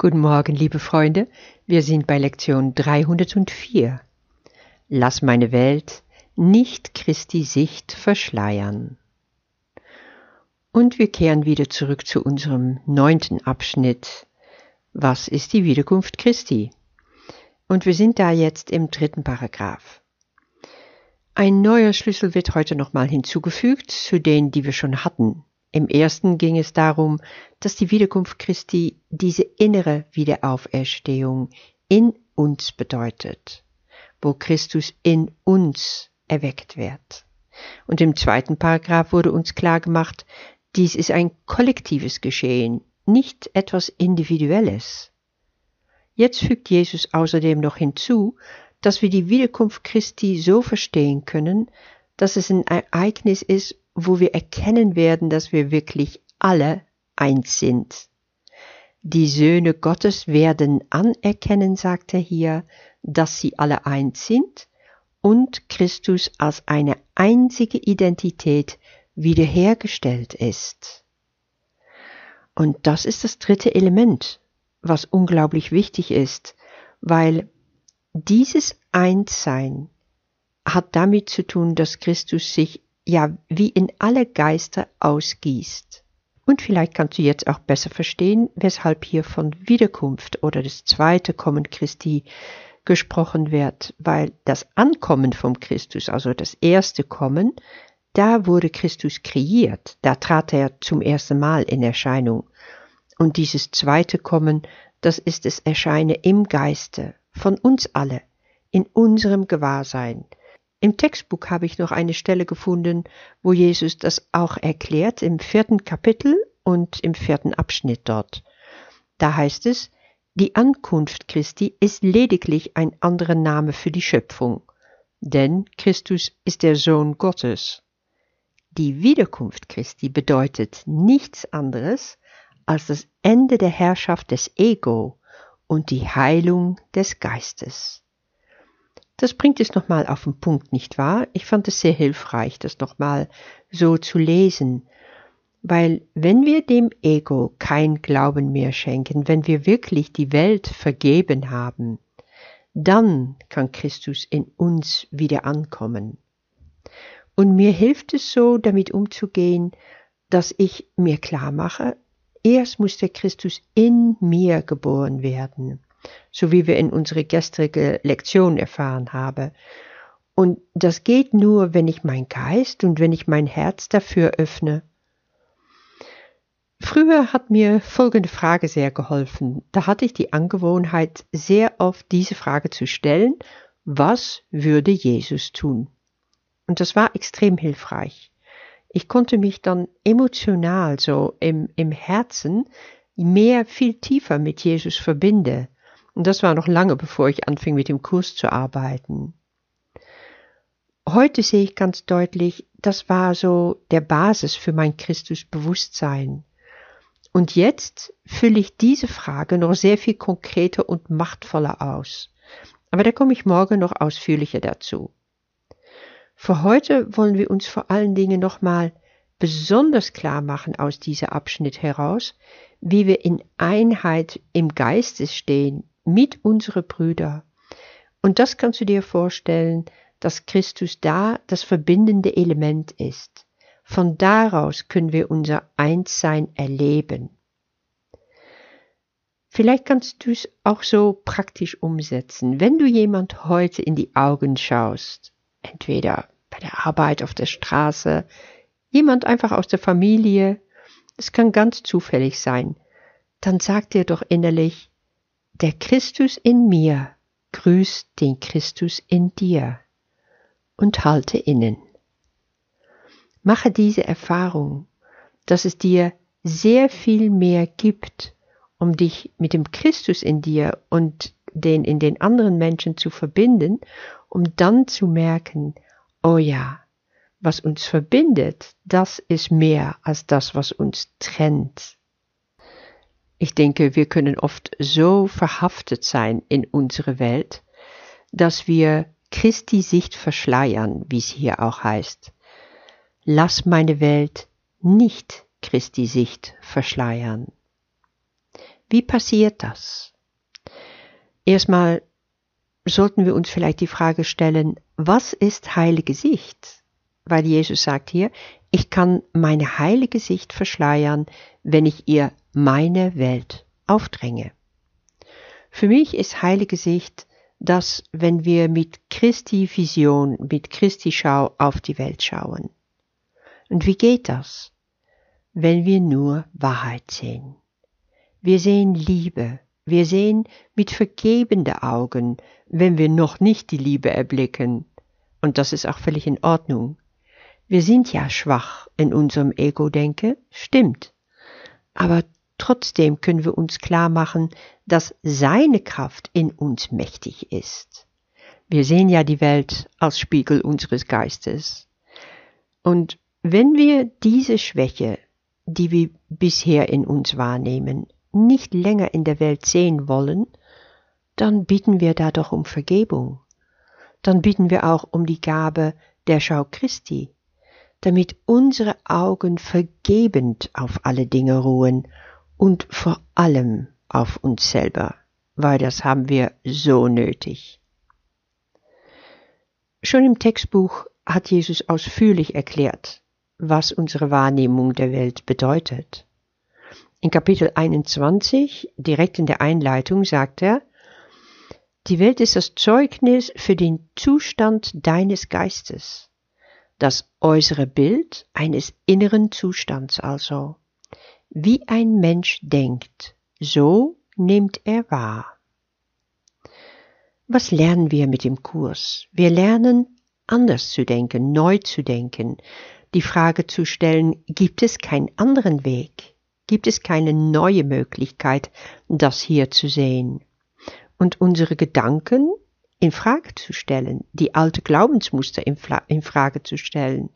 Guten Morgen, liebe Freunde. Wir sind bei Lektion 304. Lass meine Welt nicht Christi Sicht verschleiern. Und wir kehren wieder zurück zu unserem neunten Abschnitt. Was ist die Wiederkunft Christi? Und wir sind da jetzt im dritten Paragraph. Ein neuer Schlüssel wird heute nochmal hinzugefügt zu denen, die wir schon hatten. Im ersten ging es darum, dass die Wiederkunft Christi diese innere Wiederauferstehung in uns bedeutet, wo Christus in uns erweckt wird. Und im zweiten Paragraph wurde uns klar gemacht, dies ist ein kollektives Geschehen, nicht etwas Individuelles. Jetzt fügt Jesus außerdem noch hinzu, dass wir die Wiederkunft Christi so verstehen können, dass es ein Ereignis ist, wo wir erkennen werden, dass wir wirklich alle eins sind. Die Söhne Gottes werden anerkennen, sagt er hier, dass sie alle eins sind und Christus als eine einzige Identität wiederhergestellt ist. Und das ist das dritte Element, was unglaublich wichtig ist, weil dieses Einssein hat damit zu tun, dass Christus sich ja wie in alle Geister ausgießt. Und vielleicht kannst du jetzt auch besser verstehen, weshalb hier von Wiederkunft oder das zweite Kommen Christi gesprochen wird, weil das Ankommen vom Christus, also das erste Kommen, da wurde Christus kreiert, da trat er zum ersten Mal in Erscheinung. Und dieses zweite Kommen, das ist das Erscheinen im Geiste, von uns alle, in unserem Gewahrsein, im Textbuch habe ich noch eine Stelle gefunden, wo Jesus das auch erklärt, im vierten Kapitel und im vierten Abschnitt dort. Da heißt es, die Ankunft Christi ist lediglich ein anderer Name für die Schöpfung, denn Christus ist der Sohn Gottes. Die Wiederkunft Christi bedeutet nichts anderes als das Ende der Herrschaft des Ego und die Heilung des Geistes. Das bringt es nochmal auf den Punkt, nicht wahr? Ich fand es sehr hilfreich, das nochmal so zu lesen. Weil wenn wir dem Ego kein Glauben mehr schenken, wenn wir wirklich die Welt vergeben haben, dann kann Christus in uns wieder ankommen. Und mir hilft es so, damit umzugehen, dass ich mir klar mache, erst muss der Christus in mir geboren werden so wie wir in unserer gestrige Lektion erfahren haben. Und das geht nur, wenn ich mein Geist und wenn ich mein Herz dafür öffne. Früher hat mir folgende Frage sehr geholfen. Da hatte ich die Angewohnheit, sehr oft diese Frage zu stellen, was würde Jesus tun? Und das war extrem hilfreich. Ich konnte mich dann emotional so im, im Herzen mehr viel tiefer mit Jesus verbinden. Und das war noch lange bevor ich anfing mit dem Kurs zu arbeiten. Heute sehe ich ganz deutlich, das war so der Basis für mein Christusbewusstsein. Und jetzt fülle ich diese Frage noch sehr viel konkreter und machtvoller aus. Aber da komme ich morgen noch ausführlicher dazu. Für heute wollen wir uns vor allen Dingen nochmal besonders klar machen aus diesem Abschnitt heraus, wie wir in Einheit im Geiste stehen mit unsere Brüder. Und das kannst du dir vorstellen, dass Christus da das verbindende Element ist. Von daraus können wir unser Einssein erleben. Vielleicht kannst du es auch so praktisch umsetzen. Wenn du jemand heute in die Augen schaust, entweder bei der Arbeit auf der Straße, jemand einfach aus der Familie, es kann ganz zufällig sein, dann sag dir doch innerlich, der Christus in mir grüßt den Christus in dir und halte innen. Mache diese Erfahrung, dass es dir sehr viel mehr gibt, um dich mit dem Christus in dir und den in den anderen Menschen zu verbinden, um dann zu merken, oh ja, was uns verbindet, das ist mehr als das, was uns trennt. Ich denke, wir können oft so verhaftet sein in unsere Welt, dass wir Christi Sicht verschleiern, wie es hier auch heißt. Lass meine Welt nicht Christi Sicht verschleiern. Wie passiert das? Erstmal sollten wir uns vielleicht die Frage stellen, was ist heilige Sicht? Weil Jesus sagt hier, ich kann meine heilige Sicht verschleiern, wenn ich ihr meine Welt aufdränge. Für mich ist heilige Sicht dass wenn wir mit Christi Vision, mit Christi Schau auf die Welt schauen. Und wie geht das? Wenn wir nur Wahrheit sehen. Wir sehen Liebe, wir sehen mit vergebende Augen, wenn wir noch nicht die Liebe erblicken. Und das ist auch völlig in Ordnung. Wir sind ja schwach in unserem Ego-Denke, stimmt. Aber Trotzdem können wir uns klar machen, dass seine Kraft in uns mächtig ist. Wir sehen ja die Welt als Spiegel unseres Geistes. Und wenn wir diese Schwäche, die wir bisher in uns wahrnehmen, nicht länger in der Welt sehen wollen, dann bitten wir da doch um Vergebung. Dann bitten wir auch um die Gabe der Schau Christi, damit unsere Augen vergebend auf alle Dinge ruhen und vor allem auf uns selber, weil das haben wir so nötig. Schon im Textbuch hat Jesus ausführlich erklärt, was unsere Wahrnehmung der Welt bedeutet. In Kapitel 21, direkt in der Einleitung, sagt er, die Welt ist das Zeugnis für den Zustand deines Geistes, das äußere Bild eines inneren Zustands also. Wie ein Mensch denkt, so nimmt er wahr. Was lernen wir mit dem Kurs? Wir lernen anders zu denken, neu zu denken, die Frage zu stellen, gibt es keinen anderen Weg? Gibt es keine neue Möglichkeit, das hier zu sehen? Und unsere Gedanken in Frage zu stellen, die alte Glaubensmuster in, in Frage zu stellen.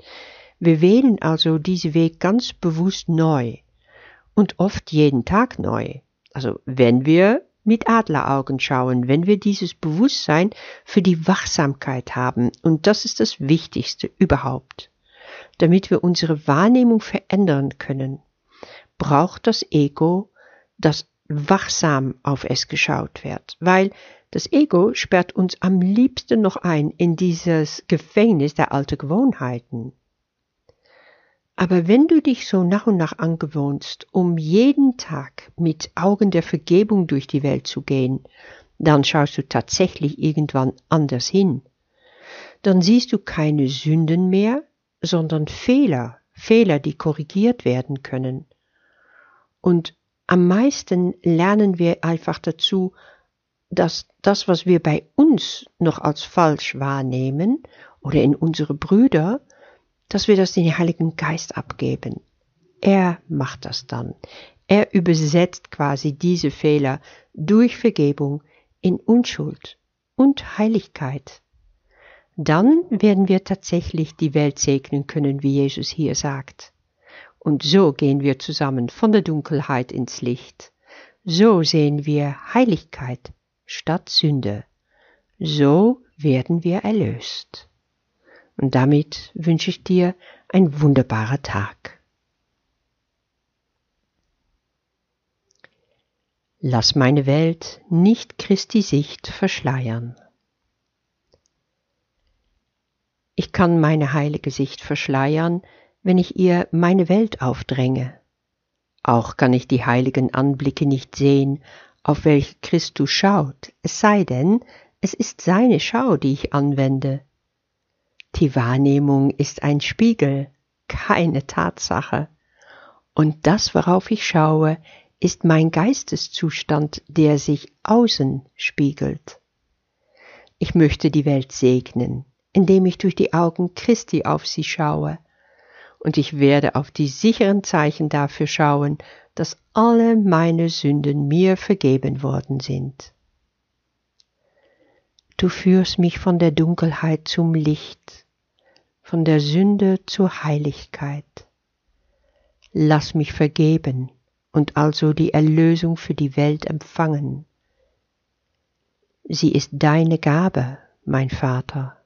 Wir wählen also diesen Weg ganz bewusst neu und oft jeden Tag neu. Also wenn wir mit Adleraugen schauen, wenn wir dieses Bewusstsein für die Wachsamkeit haben, und das ist das Wichtigste überhaupt, damit wir unsere Wahrnehmung verändern können, braucht das Ego, dass wachsam auf es geschaut wird, weil das Ego sperrt uns am liebsten noch ein in dieses Gefängnis der alten Gewohnheiten. Aber wenn du dich so nach und nach angewohnst, um jeden Tag mit Augen der Vergebung durch die Welt zu gehen, dann schaust du tatsächlich irgendwann anders hin. Dann siehst du keine Sünden mehr, sondern Fehler, Fehler, die korrigiert werden können. Und am meisten lernen wir einfach dazu, dass das, was wir bei uns noch als falsch wahrnehmen oder in unsere Brüder, dass wir das den Heiligen Geist abgeben. Er macht das dann. Er übersetzt quasi diese Fehler durch Vergebung in Unschuld und Heiligkeit. Dann werden wir tatsächlich die Welt segnen können, wie Jesus hier sagt. Und so gehen wir zusammen von der Dunkelheit ins Licht. So sehen wir Heiligkeit statt Sünde. So werden wir erlöst. Und damit wünsche ich dir ein wunderbarer Tag. Lass meine Welt nicht Christi Sicht verschleiern. Ich kann meine heilige Sicht verschleiern, wenn ich ihr meine Welt aufdränge. Auch kann ich die heiligen Anblicke nicht sehen, auf welche Christus schaut, es sei denn, es ist seine Schau, die ich anwende. Die Wahrnehmung ist ein Spiegel, keine Tatsache. Und das, worauf ich schaue, ist mein Geisteszustand, der sich außen spiegelt. Ich möchte die Welt segnen, indem ich durch die Augen Christi auf sie schaue, und ich werde auf die sicheren Zeichen dafür schauen, dass alle meine Sünden mir vergeben worden sind. Du führst mich von der Dunkelheit zum Licht, von der Sünde zur Heiligkeit. Lass mich vergeben und also die Erlösung für die Welt empfangen. Sie ist deine Gabe, mein Vater,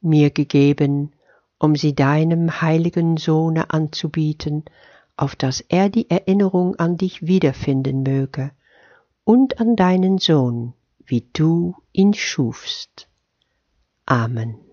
mir gegeben, um sie deinem heiligen Sohne anzubieten, auf dass er die Erinnerung an dich wiederfinden möge und an deinen Sohn, wie du ihn schufst. Amen.